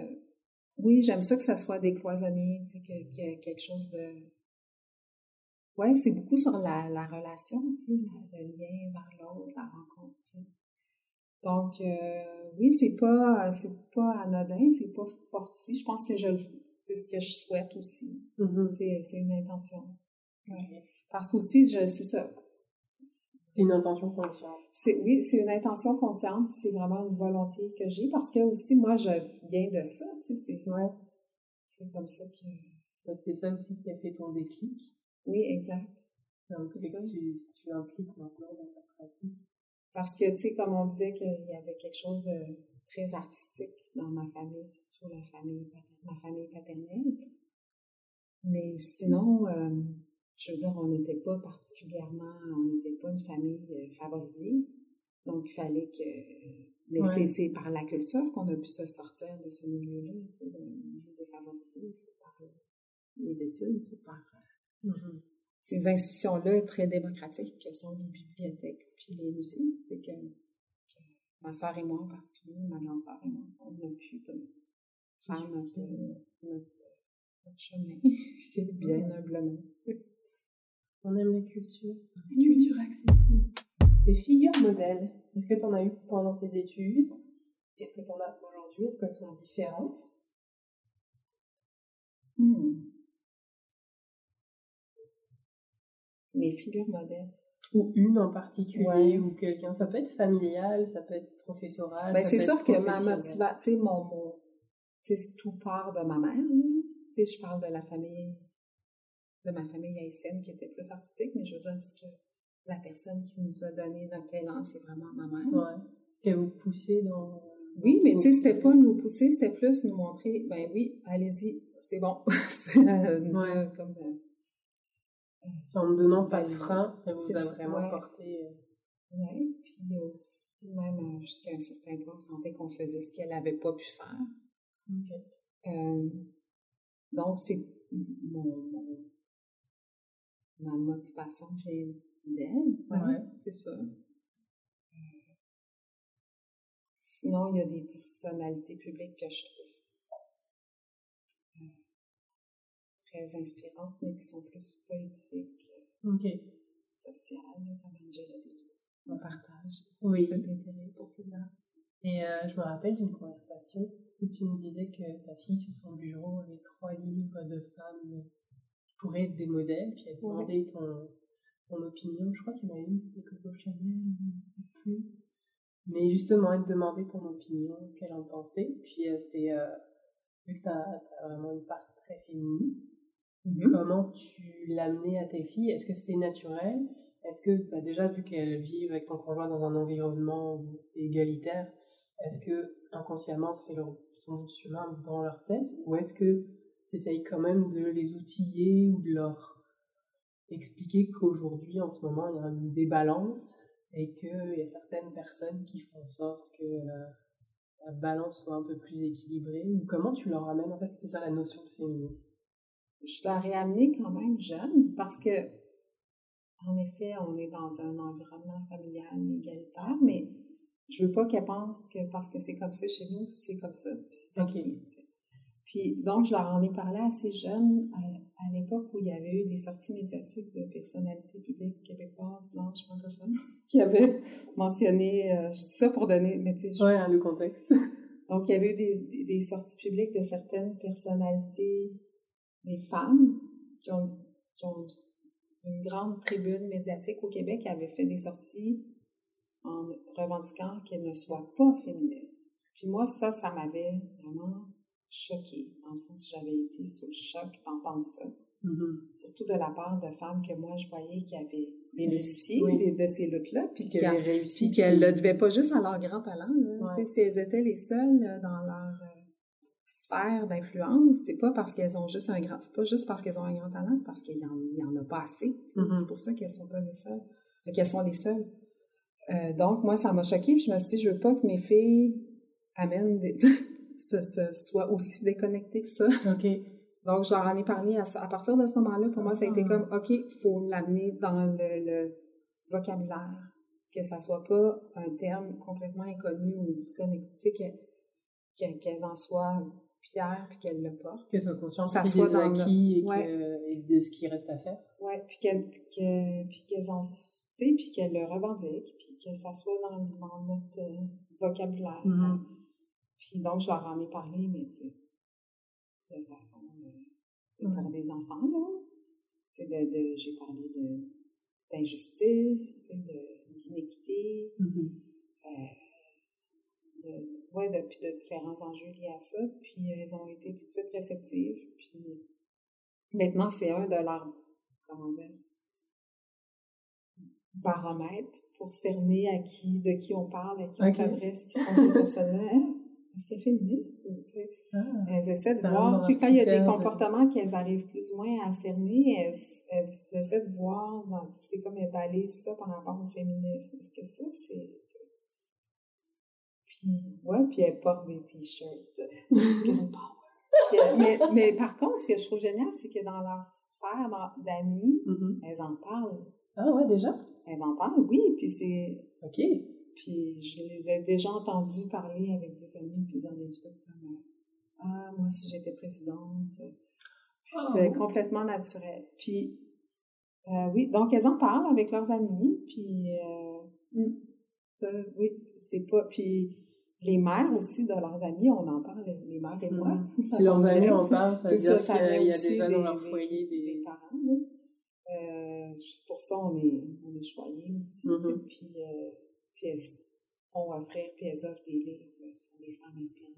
oui, j'aime ça que ça soit décloisonné, c'est que, qu'il y ait quelque chose de... Ouais, c'est beaucoup sur la, la relation, tu sais, le lien vers l'autre, la rencontre, tu sais. Donc, euh, oui, c'est pas, c'est pas anodin, c'est pas fortuit. Je pense que je, c'est ce que je souhaite aussi. Mhm. C'est, c'est une intention. Ouais. Parce qu'aussi, je, c'est ça. C'est une intention consciente. C'est, oui, c'est une intention consciente, c'est vraiment une volonté que j'ai parce que aussi, moi, je viens de ça, tu sais, c'est, Ouais. c'est comme ça que. C'est ça aussi qui a fait ton déclic. Oui, exact. Donc, C'est c'est que tu, tu impliques maintenant dans ta pratique. Parce que, tu sais, comme on disait qu'il y avait quelque chose de très artistique dans ma famille, surtout la famille, ma famille paternelle. Mais sinon, euh, je veux dire, on n'était pas particulièrement, on n'était pas une famille euh, favorisée. Donc, il fallait que... Mais Ouais. c'est- c'est par la culture qu'on a pu se sortir de ce milieu-là, tu sais, le milieu défavorisé. C'est par les études, c'est par ces institutions-là très démocratiques que sont les bibliothèques puis les musées. C'est que, que ma sœur et moi en particulier, ma grande sœur et moi, on a pu euh, faire notre, notre, notre chemin [laughs] bien humblement. On aime la culture. Culture accessible. Des figures modèles, est-ce que tu en as eu pendant tes études? Est-ce que tu en as aujourd'hui? Est-ce qu'elles sont différentes? Hmm. Mes figures modèles. Ou une en particulier Ouais. Ou quelqu'un Ça peut être familial, ça peut être professoral. Ben, c'est sûr que ma motivation, tu sais, mon, mon tout part de ma mère. Tu sais, je parle de la famille, de ma famille haïtienne qui était plus artistique, mais je veux dire, parce que la personne qui nous a donné notre élan, c'est vraiment ma mère. Ouais. Qu'elle vous dans. Oui, mais tu sais, c'était pas nous pousser, c'était plus nous montrer, ben oui, allez-y, c'est bon. A [laughs] Ouais. comme, euh, En ne donnant pas de frein, elle vous a vraiment ouais. porté. euh, ouais. Puis aussi, même euh, jusqu'à un certain point, on sentait qu'on faisait ce qu'elle avait pas pu faire. Euh, donc, c'est mon, mon- ma motivation vient d'elle. Ouais. C'est ça. Sinon, il y a des personnalités publiques que je trouve euh, très inspirantes, mais qui sont plus politiques, euh, Ok. sociales, comme Angela Davis. On partage Oui. cet intérêt pour cela. Et euh, je me rappelle d'une conversation où tu me disais que ta fille, sur son bureau, avait trois livres de femmes qui pourraient être des modèles, puis elle te Ouais. demandait ton, ton opinion. Je crois qu'il y en a une, c'était Coco Chanel, je ne sais plus. Mais justement, elle te demandait ton opinion, ce qu'elle en pensait. Puis euh, c'était, euh, vu que tu as, vraiment une partie très féministe, comment tu l'amenais à tes filles? Est-ce que c'était naturel? Est-ce que, bah, déjà, vu qu'elles vivent avec ton conjoint dans un environnement où c'est égalitaire, est-ce que inconsciemment ça fait leur, son chemin dans leur tête? Ou est-ce que tu essayes quand même de les outiller ou de leur expliquer qu'aujourd'hui, en ce moment, il y a une débalance et qu'il y a certaines personnes qui font en sorte que euh, la balance soit un peu plus équilibrée? Ou comment tu leur amènes En fait, c'est ça la notion de féminisme. Je leur ai amené quand même jeune parce que, en effet, on est dans un environnement familial égalitaire, mais je veux pas qu'elles pensent que parce que c'est comme ça chez nous, c'est comme ça, puis c'est Ok. Puis donc, je leur en ai parlé assez jeune, à, à l'époque où il y avait eu des sorties médiatiques de personnalités publiques québécoises, blanches, francophones, [laughs] qui avaient mentionné, euh, je dis ça pour donner, mais tu sais, je- Ouais, hein, le contexte. donc, il y avait eu des, des, des sorties publiques de certaines personnalités, des femmes, qui ont, qui ont une grande tribune médiatique au Québec, avaient fait des sorties en revendiquant qu'elles ne soient pas féministes. Puis moi, ça, ça m'avait vraiment choquée, dans le sens où j'avais été sous le choc d'entendre ça, Mhm. surtout de la part de femmes que moi, je voyais qui avaient bénéficié Oui. de, de ces luttes-là, puis qu'elles ne le devaient pas juste à leur grand talent. Là. Ouais. Si elles étaient les seules euh, dans leur euh, sphère d'influence, c'est pas parce qu'elles ont juste un grand, c'est pas juste parce qu'elles ont un grand talent, c'est parce qu'il y en, il y en a pas assez. Mhm. C'est pour ça qu'elles sont pas les seules. qu'elles sont les seules. Euh, donc, moi, ça m'a choquée. Puis je me suis dit, je veux pas que mes filles amènent des... [laughs] se, se, soient aussi déconnectées que ça. OK. Donc, j'en ai parlé à, à, partir de ce moment-là. Pour moi, ça a été Ah. comme, OK, il faut l'amener dans le, le vocabulaire, que ça soit pas un terme complètement inconnu ou disconnecté, que- que- qu'elles en soient fières puis qu'elles le portent. Qu'elles soient conscientes Ça des soit le- acquis et, Ouais. que- et de ce qui reste à faire. Ouais, puis qu'elles que, puis qu'elles en, puis qu'elles le revendiquent, puis que ça soit dans, dans notre euh, vocabulaire. Mhm. Puis donc, je leur en ai parlé, mais tu sais, de façon euh, pour des enfants, là. Tu de, de, j'ai parlé d'injustice, d'inéquité, euh, de, ouais, de, puis de différents enjeux liés à ça. Puis elles ont été tout de suite réceptives. Puis maintenant, c'est un de leurs, comment dire, baromètres pour cerner à qui, de qui on parle, à qui on s'adresse, qui sont ces personnes-là. [laughs] Est-ce qu'elle est féministe? Ah. elles essaient de voir, tu sais, dans quand il y a des comportements qu'elles arrivent plus ou moins à cerner, elles, elles essaient de voir, c'est comme elles balisent ça par rapport au féminisme. Est-ce que ça, c'est... Puis, ouais, puis elles portent des t-shirts. [laughs] [laughs] Mais, mais par contre, ce que je trouve génial, c'est que dans leur sphère d'amis, Mhm. elles en parlent. Ah ouais, déjà? Elles en parlent, oui, puis c'est... OK. Puis je les ai déjà entendus parler avec des amis, puis dans des trucs comme euh, Ah, moi, si j'étais présidente. Oh. C'était complètement naturel. Puis, euh, oui, donc elles en parlent avec leurs amis, puis euh, hmm, ça, oui, c'est pas. Puis les mères aussi de leurs amis, on en parle, les mères et moi. Mhm. ça Si leurs amis en parlent, ça veut dire qu'il y a déjà dans des- leur foyer des des... parents. là. Euh, pour ça, on est, on est choyés aussi. Mhm. Puis, euh, puis elles font offrir, puis elles offrent des livres euh, sur les femmes inspirantes.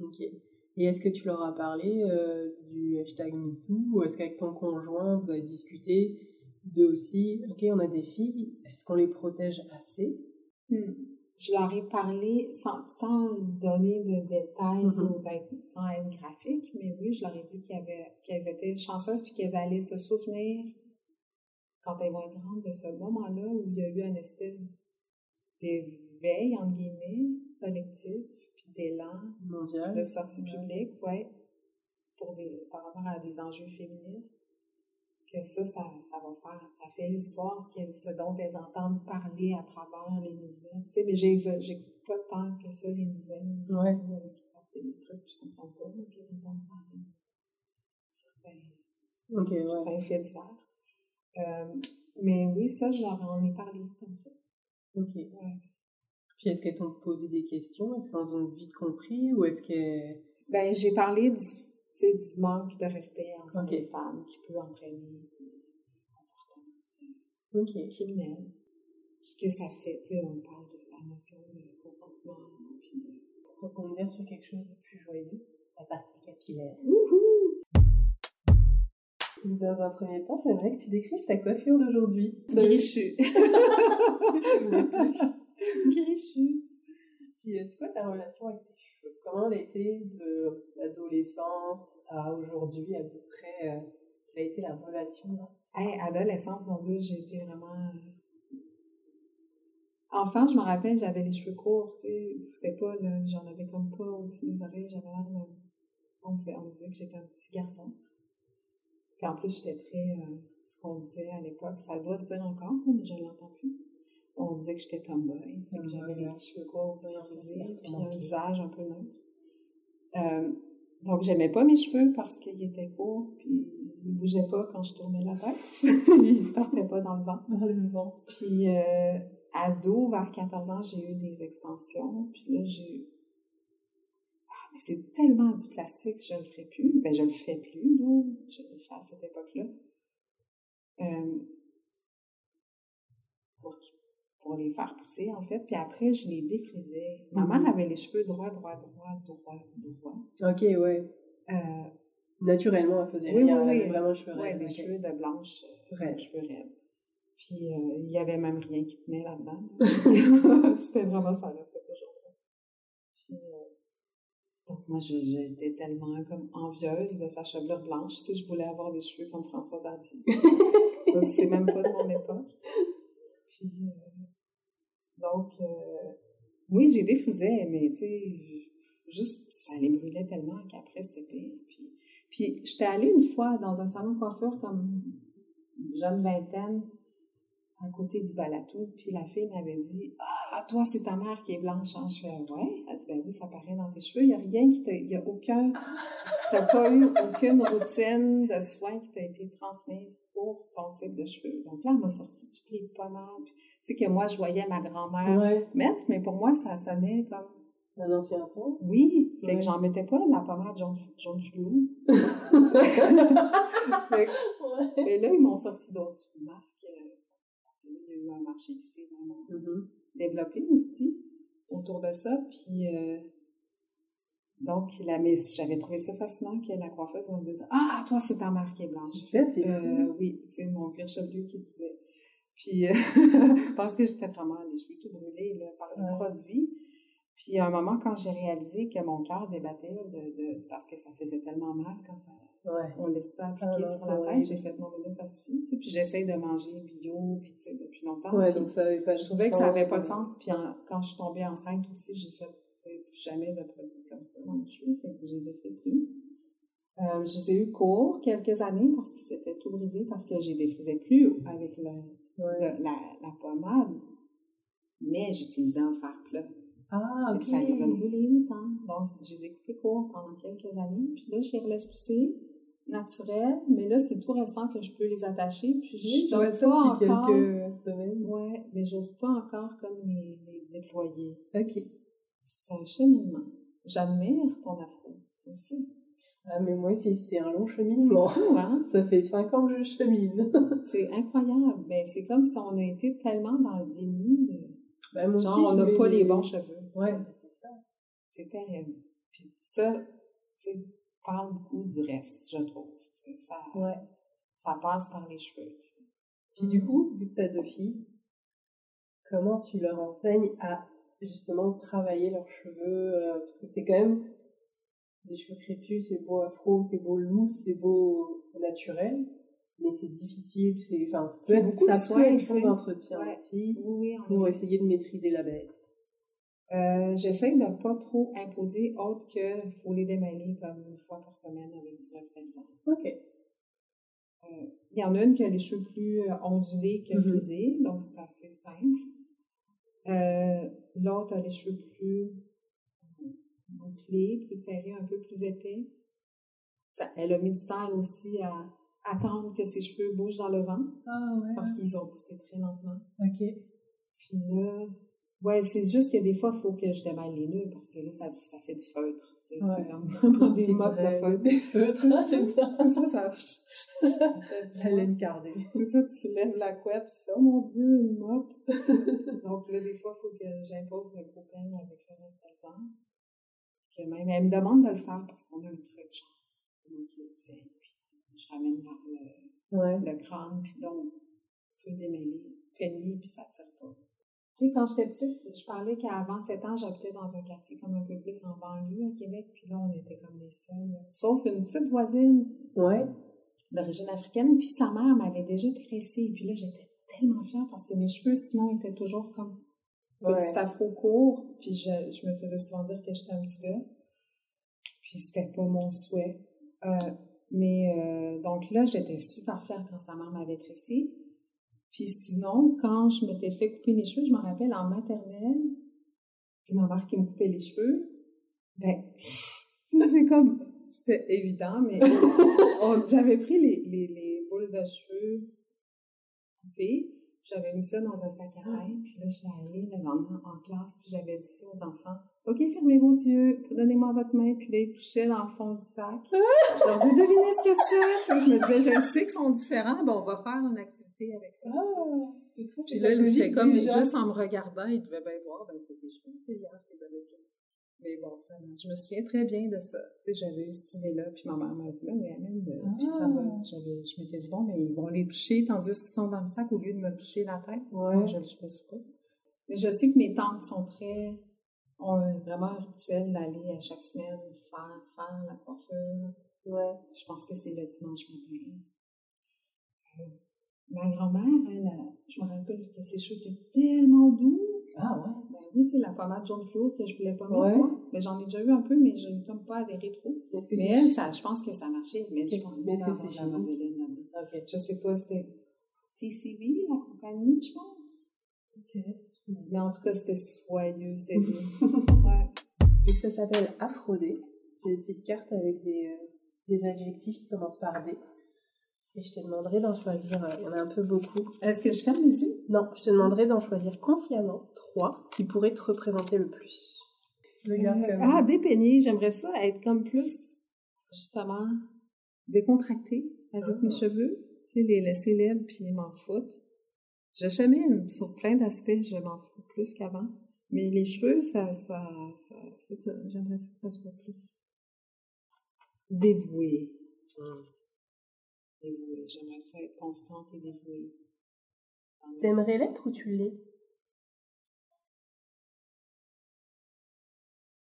OK. Et est-ce que tu leur as parlé euh, du hashtag MeToo? Ou est-ce qu'avec ton conjoint, vous avez discuté de aussi, OK, on a des filles, est-ce qu'on les protège assez? Hmm. Je leur ai parlé sans, sans donner de détails ou d'être- sans être graphique, mais oui, je leur ai dit qu'elles étaient chanceuses puis qu'elles allaient se souvenir, quand elles vont être grandes, de ce moment-là où il y a eu une espèce d'éveil, entre guillemets, collectif, puis d'élan de sortie publique, ouais, pour des, par rapport à des enjeux féministes, que ça, ça, ça va faire, ça fait l'histoire, ce, qu'elles- ce dont elles entendent parler à travers les nouvelles. Tu sais, mais j'ai, j'écoute pas tant que ça les nouvelles. Ouais. Tu vois, a des trucs que je n'entends pas, mais qu'elles entendent parler. Certains, OK, ouais. certains faits divers. Euh, mais oui, ça, leur en ai parlé comme ça. OK. Ouais. Puis est-ce qu'elles t'ont posé des questions? Est-ce qu'elles ont vite compris ou est-ce que... Ben, j'ai parlé du, sais, du manque de respect envers Ok. les femmes qui peut entraîner des comportements OK. criminels. Ce que ça fait, tu sais, on parle de la notion de consentement, puis. Pour rebondir sur quelque chose de plus joyeux, la partie capillaire. Dans un premier temps, j'aimerais que tu décrives ta coiffure d'aujourd'hui. Grichu. [laughs] Plus. [laughs] Grichu. Puis, euh, c'est quoi ta relation avec tes Comment elle été de l'adolescence à aujourd'hui, à peu près euh, Quelle a été la relation là? Hey, adolescente, mon Dieu, été vraiment... euh, Enfant, je me rappelle, j'avais les cheveux courts, tu sais, sais pas, j'en avais comme pas au-dessus des oreilles, j'avais l'air de... On me disait que j'étais un petit garçon. Puis en plus, j'étais très... euh, ce qu'on disait à l'époque, ça doit se dire encore, mais je ne l'entends plus. On disait que j'étais tomboy, que j'avais les Tomboy, petits cheveux courts frisés, puis un visage un peu neutre. Euh, donc, j'aimais pas mes cheveux parce qu'ils étaient courts, puis ils bougeaient pas quand je tournais la tête. [laughs] ils partaient pas dans le vent. Dans le vent. Puis, euh, ado, vers 14 ans, j'ai eu des extensions. Puis là, j'ai eu... Ah, mais c'est tellement du plastique, je le ferai plus. Ben, je le fais plus, là. Je le fais à cette époque-là. Euh, pour, qu'ils- pour les faire pousser, en fait. Puis après, je les défrisais. Ma mère avait les cheveux droits, droits, droits, droits, droits. Ok, ouais. Euh, Naturellement, elle faisait Oui, rien. oui, elle oui. avait vraiment cheveux Ouais, raides, des cheveux de blanche, euh, Raides. des cheveux raides. Puis euh, il y avait même rien qui tenait là-dedans. [laughs] C'était vraiment ça, restait toujours là. Puis, euh, Donc, moi, je- j'étais tellement comme envieuse de sa chevelure blanche. Tu sais, je voulais avoir des cheveux comme Françoise Hardy. [laughs] C'est même pas de mon époque. Puis, euh, donc, euh, oui, j'ai des frisets, mais tu sais, juste, ça les brûlait tellement qu'après, c'était. Puis, puis j'étais allée une fois dans un salon coiffure comme jeune vingtaine, à côté du balatou, puis la fille m'avait dit Ah, toi, c'est ta mère qui est blanche. hein? Je fais Ouais. Elle dit Ben oui, ça paraît dans tes cheveux. Il n'y a rien qui t'a. Il n'y a aucun. T'as pas eu aucune routine de soins qui t'a été transmise pour ton type de cheveux. Donc là, elle m'a sorti toutes les pommades. Tu sais que moi, je voyais ma grand-mère Ouais. mettre, mais pour moi, ça sonnait comme Un ancien temps. oui. Fait Ouais. que j'en mettais pas la pommade jaune, jaune fluo. [laughs] Que- mais là, ils m'ont sorti d'autres marques. euh, Parce que là, il y a eu un marché qui s'est vraiment Mhm. développé aussi autour de ça. Puis, euh, donc, j'avais trouvé ça fascinant que la coiffeuse me dise Ah, toi, c'est ta mère qui est blanche. Euh, oui, c'est mon pire chevelu qui le disait. Puis, euh, [laughs] parce que j'étais vraiment les cheveux tout brûlés là, par le produit. Puis, à un moment, quand j'ai réalisé que mon cœur débattait, de, de- parce que ça faisait tellement mal quand ça, Ouais. on laisse ça appliquer Ah sur la tête, j'ai fait non, mais là, ça suffit. tu sais. Puis, j'essaye de manger bio, puis tu sais, depuis longtemps. Ouais, Puis donc ça avait pas de je trouvais que ça n'avait pas de sens. Puis, en- quand je suis tombée enceinte aussi, j'ai fait plus jamais de produits comme ça dans les cheveux. Fait que j'ai les fait plus. Euh, je les ai eu court quelques années parce que c'était tout brisé, parce que j'ai défrisais plus avec le, Ouais. le- la, la pommade. Mais j'utilisais un fer plat. Ah, ok. Ça les a brûlés longtemps. Donc, je les ai coupés courts pendant quelques années. Puis là, je les relaisse pousser naturel. Mais là, c'est tout récent que je peux les attacher. Puis Oui, je je n'ose ça pas depuis encore. quelques semaines. Ouais, mais j'ose pas encore comme les, les déployer. Ok. C'est un cheminement. J'admire ton afro. Tu sais. Ah, mais moi aussi, c'était un long cheminement. fou, hein? [laughs] Ça fait cinq ans que je chemine. [laughs] C'est incroyable. Ben, c'est comme si on a été tellement dans le déni. de- Bah, moi Genre, aussi, on n'a pas les bons cheveux. Ouais, c'est ça. C'est terrible. Puis ça, tu sais, parle beaucoup du reste, je trouve. Ça, Ouais. ça passe par les cheveux. Puis du coup, vu que tu as deux filles, comment tu leur enseignes à justement travailler leurs cheveux euh, Parce que c'est quand même des cheveux crépus, c'est beau afro, c'est beau loose, c'est beau naturel, mais c'est difficile. C'est enfin, ça peut C'est être- beaucoup de soins, sais. d'entretien Ouais. aussi Oui, oui, pour essayer de maîtriser la bête. Euh, J'essaie de pas trop imposer autre que faut les démêler comme une fois par semaine avec du représentant. Ok. Euh, Il y en a une qui a les cheveux plus euh, ondulés que Mhm. frisés, donc c'est assez simple. Euh, L'autre a les cheveux plus bouclés, plus serrés, un peu plus épais. Ça, elle a mis du temps aussi à attendre que ses cheveux bougent dans le vent Ah ouais. parce qu'ils ont poussé très lentement. Ok. Puis là, ouais, c'est juste que des fois, il faut que je démêle les nœuds parce que là, ça, ça fait du feutre. C'est Ouais. c'est comme vraiment [laughs] des mottes de feutre. Des feutres, j'aime ça. [laughs] ça, ça, [laughs] La laine cardée. C'est ça, tu lèves la couette, puis c'est oh mon Dieu, une motte. Donc là, des fois, il faut que j'impose le copain avec le représentant. Que même, elle me demande de le faire parce qu'on a un truc, genre, c'est moi qui le tiens, puis je ramène le, Ouais. le crâne, puis là, on peut démêler, peigner, puis ça tire pas. Tu sais, quand j'étais petite, je parlais qu'avant 7 ans, j'habitais dans un quartier comme un peu plus en banlieue à Québec, puis là, on était comme les seuls. Sauf une petite voisine Ouais. d'origine africaine, puis sa mère m'avait déjà tressée, puis là, j'étais tellement fière parce que mes cheveux, sinon, étaient toujours comme Ouais. petit afro court, puis je, je me faisais souvent dire que j'étais un petit gars. Puis c'était pas mon souhait. Euh, mais euh, donc là, j'étais super fière quand sa mère m'avait tressée. Puis sinon, quand je m'étais fait couper les cheveux, je me rappelle en maternelle, c'est ma mère qui me coupait les cheveux. Ben, [laughs] c'est comme, c'était évident, mais [laughs] j'avais pris les, les, les boules de cheveux coupées, j'avais mis ça dans un sac à main, puis là, je suis allée le lendemain en classe, puis j'avais dit aux enfants, OK, fermez vos yeux, donnez-moi votre main, puis là, ils touchaient dans le fond du sac. [laughs] Je leur dis, devinez ce que c'est. Je me disais, je sais qu'ils sont différents, ben, on va faire une activité avec ça. Ah, c'est Puis là, il était pédagogique comme, déjà. juste en me regardant, il devait bien voir, ben, c'était les avais pris. Mais bon, ça, je me souviens très bien de ça. Tu sais, j'avais eu cette idée-là, puis ma mère m'a dit, là, mais amène de... Puis ça va. Ah. J'avais, je m'étais dit, bon, mais ils vont les toucher tandis qu'ils sont dans le sac au lieu de me toucher la tête. Ouais. Moi, je ne sais pas. Mais je sais que mes tantes sont très on a vraiment un rituel d'aller à chaque semaine faire, faire la coiffure. Ouais. Je pense que c'est le dimanche matin. Euh, ma grand-mère, elle, a- je me rappelle que ses cheveux étaient tellement doux. Ah ouais? Ben oui, tu sais, la pommade jaune fluo que je voulais pas mettre, Ouais. j'en ai déjà eu un peu, mais je n'ai comme pas adhéré trop. Que Mais c'est- elle, ça, je pense que ça a marché. Mais je pense que pas c'est la vous? vaseline là-dedans. Ok. Je sais pas, c'était TCB, la compagnie, je pense. Ok. Mais en tout cas, c'était soyeux, c'était [laughs] doux. ouais. Donc ça s'appelle Aphrodé. J'ai une petite carte avec des, euh, des adjectifs qui commencent par D. Et je te demanderai d'en choisir, euh, il y en a un peu beaucoup. Est-ce que je ferme les yeux? Non, je te demanderai d'en choisir consciemment trois qui pourraient te représenter le plus. Comme Ah, dépeignée, j'aimerais ça être comme plus, justement, décontractée avec Ah. mes cheveux. Tu sais, les laisser libres puis m'en foutre. Je chemine sur plein d'aspects, je m'en fous plus qu'avant. Mais les cheveux, ça, ça, ça c'est ça. J'aimerais ça que ça soit plus dévoué. Hmm. Dévoué. J'aimerais ça être constante et dévouée. T'aimerais l'être ou tu l'es?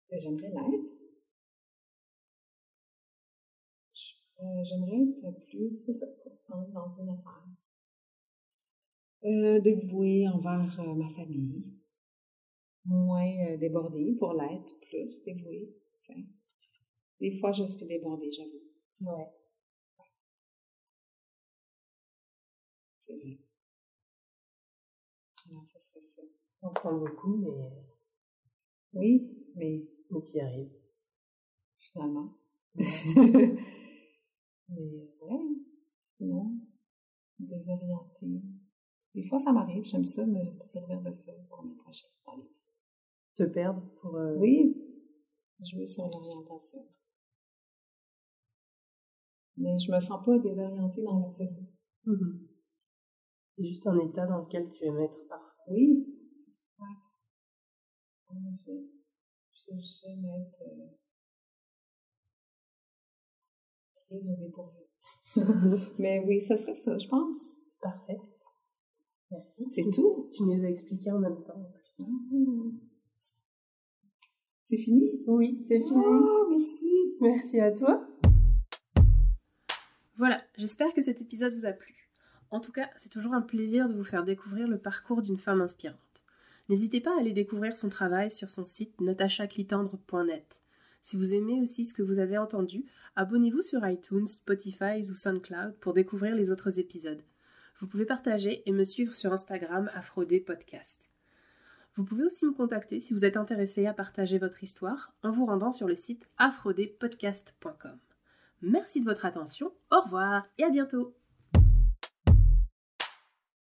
Ben, J'aimerais l'être. Euh, J'aimerais être plus constante dans une affaire. Euh, dévouée envers euh, ma famille. Moins euh, débordée pour l'être, plus dévouée. Des fois, je suis débordée, j'avoue. Ouais. Alors, ça serait ça. T'en prends beaucoup, mais, Oui, mais mais qui arrive. finalement. [laughs] mais ouais, sinon, désorientée. Des fois, ça m'arrive, j'aime ça, me servir de ça pour mes projets. Te perdre pour... euh, Oui, jouer sur l'orientation. Mais je me sens pas désorientée dans l'absolu. mhm. C'est juste un état dans lequel tu aimes être parfois. Oui, ouais. En effet, je- j'aime être euh, prise au dépourvu. [laughs] Mais oui, ça serait ça, je pense. Parfait. Merci. C'est tout. Tu nous as expliqué en même temps. en plus. Ah. C'est fini? Oui, c'est fini. Oh, merci. Merci à toi. Voilà, j'espère que cet épisode vous a plu. En tout cas, c'est toujours un plaisir de vous faire découvrir le parcours d'une femme inspirante. N'hésitez pas à aller découvrir son travail sur son site natachaclitandre.net. Si vous aimez aussi ce que vous avez entendu, abonnez-vous sur iTunes, Spotify ou SoundCloud pour découvrir les autres épisodes. Vous pouvez partager et me suivre sur Instagram Aphrodé Podcast. Vous pouvez aussi me contacter si vous êtes intéressé à partager votre histoire en vous rendant sur le site aphrodépodcast.com. Merci de votre attention, au revoir et à bientôt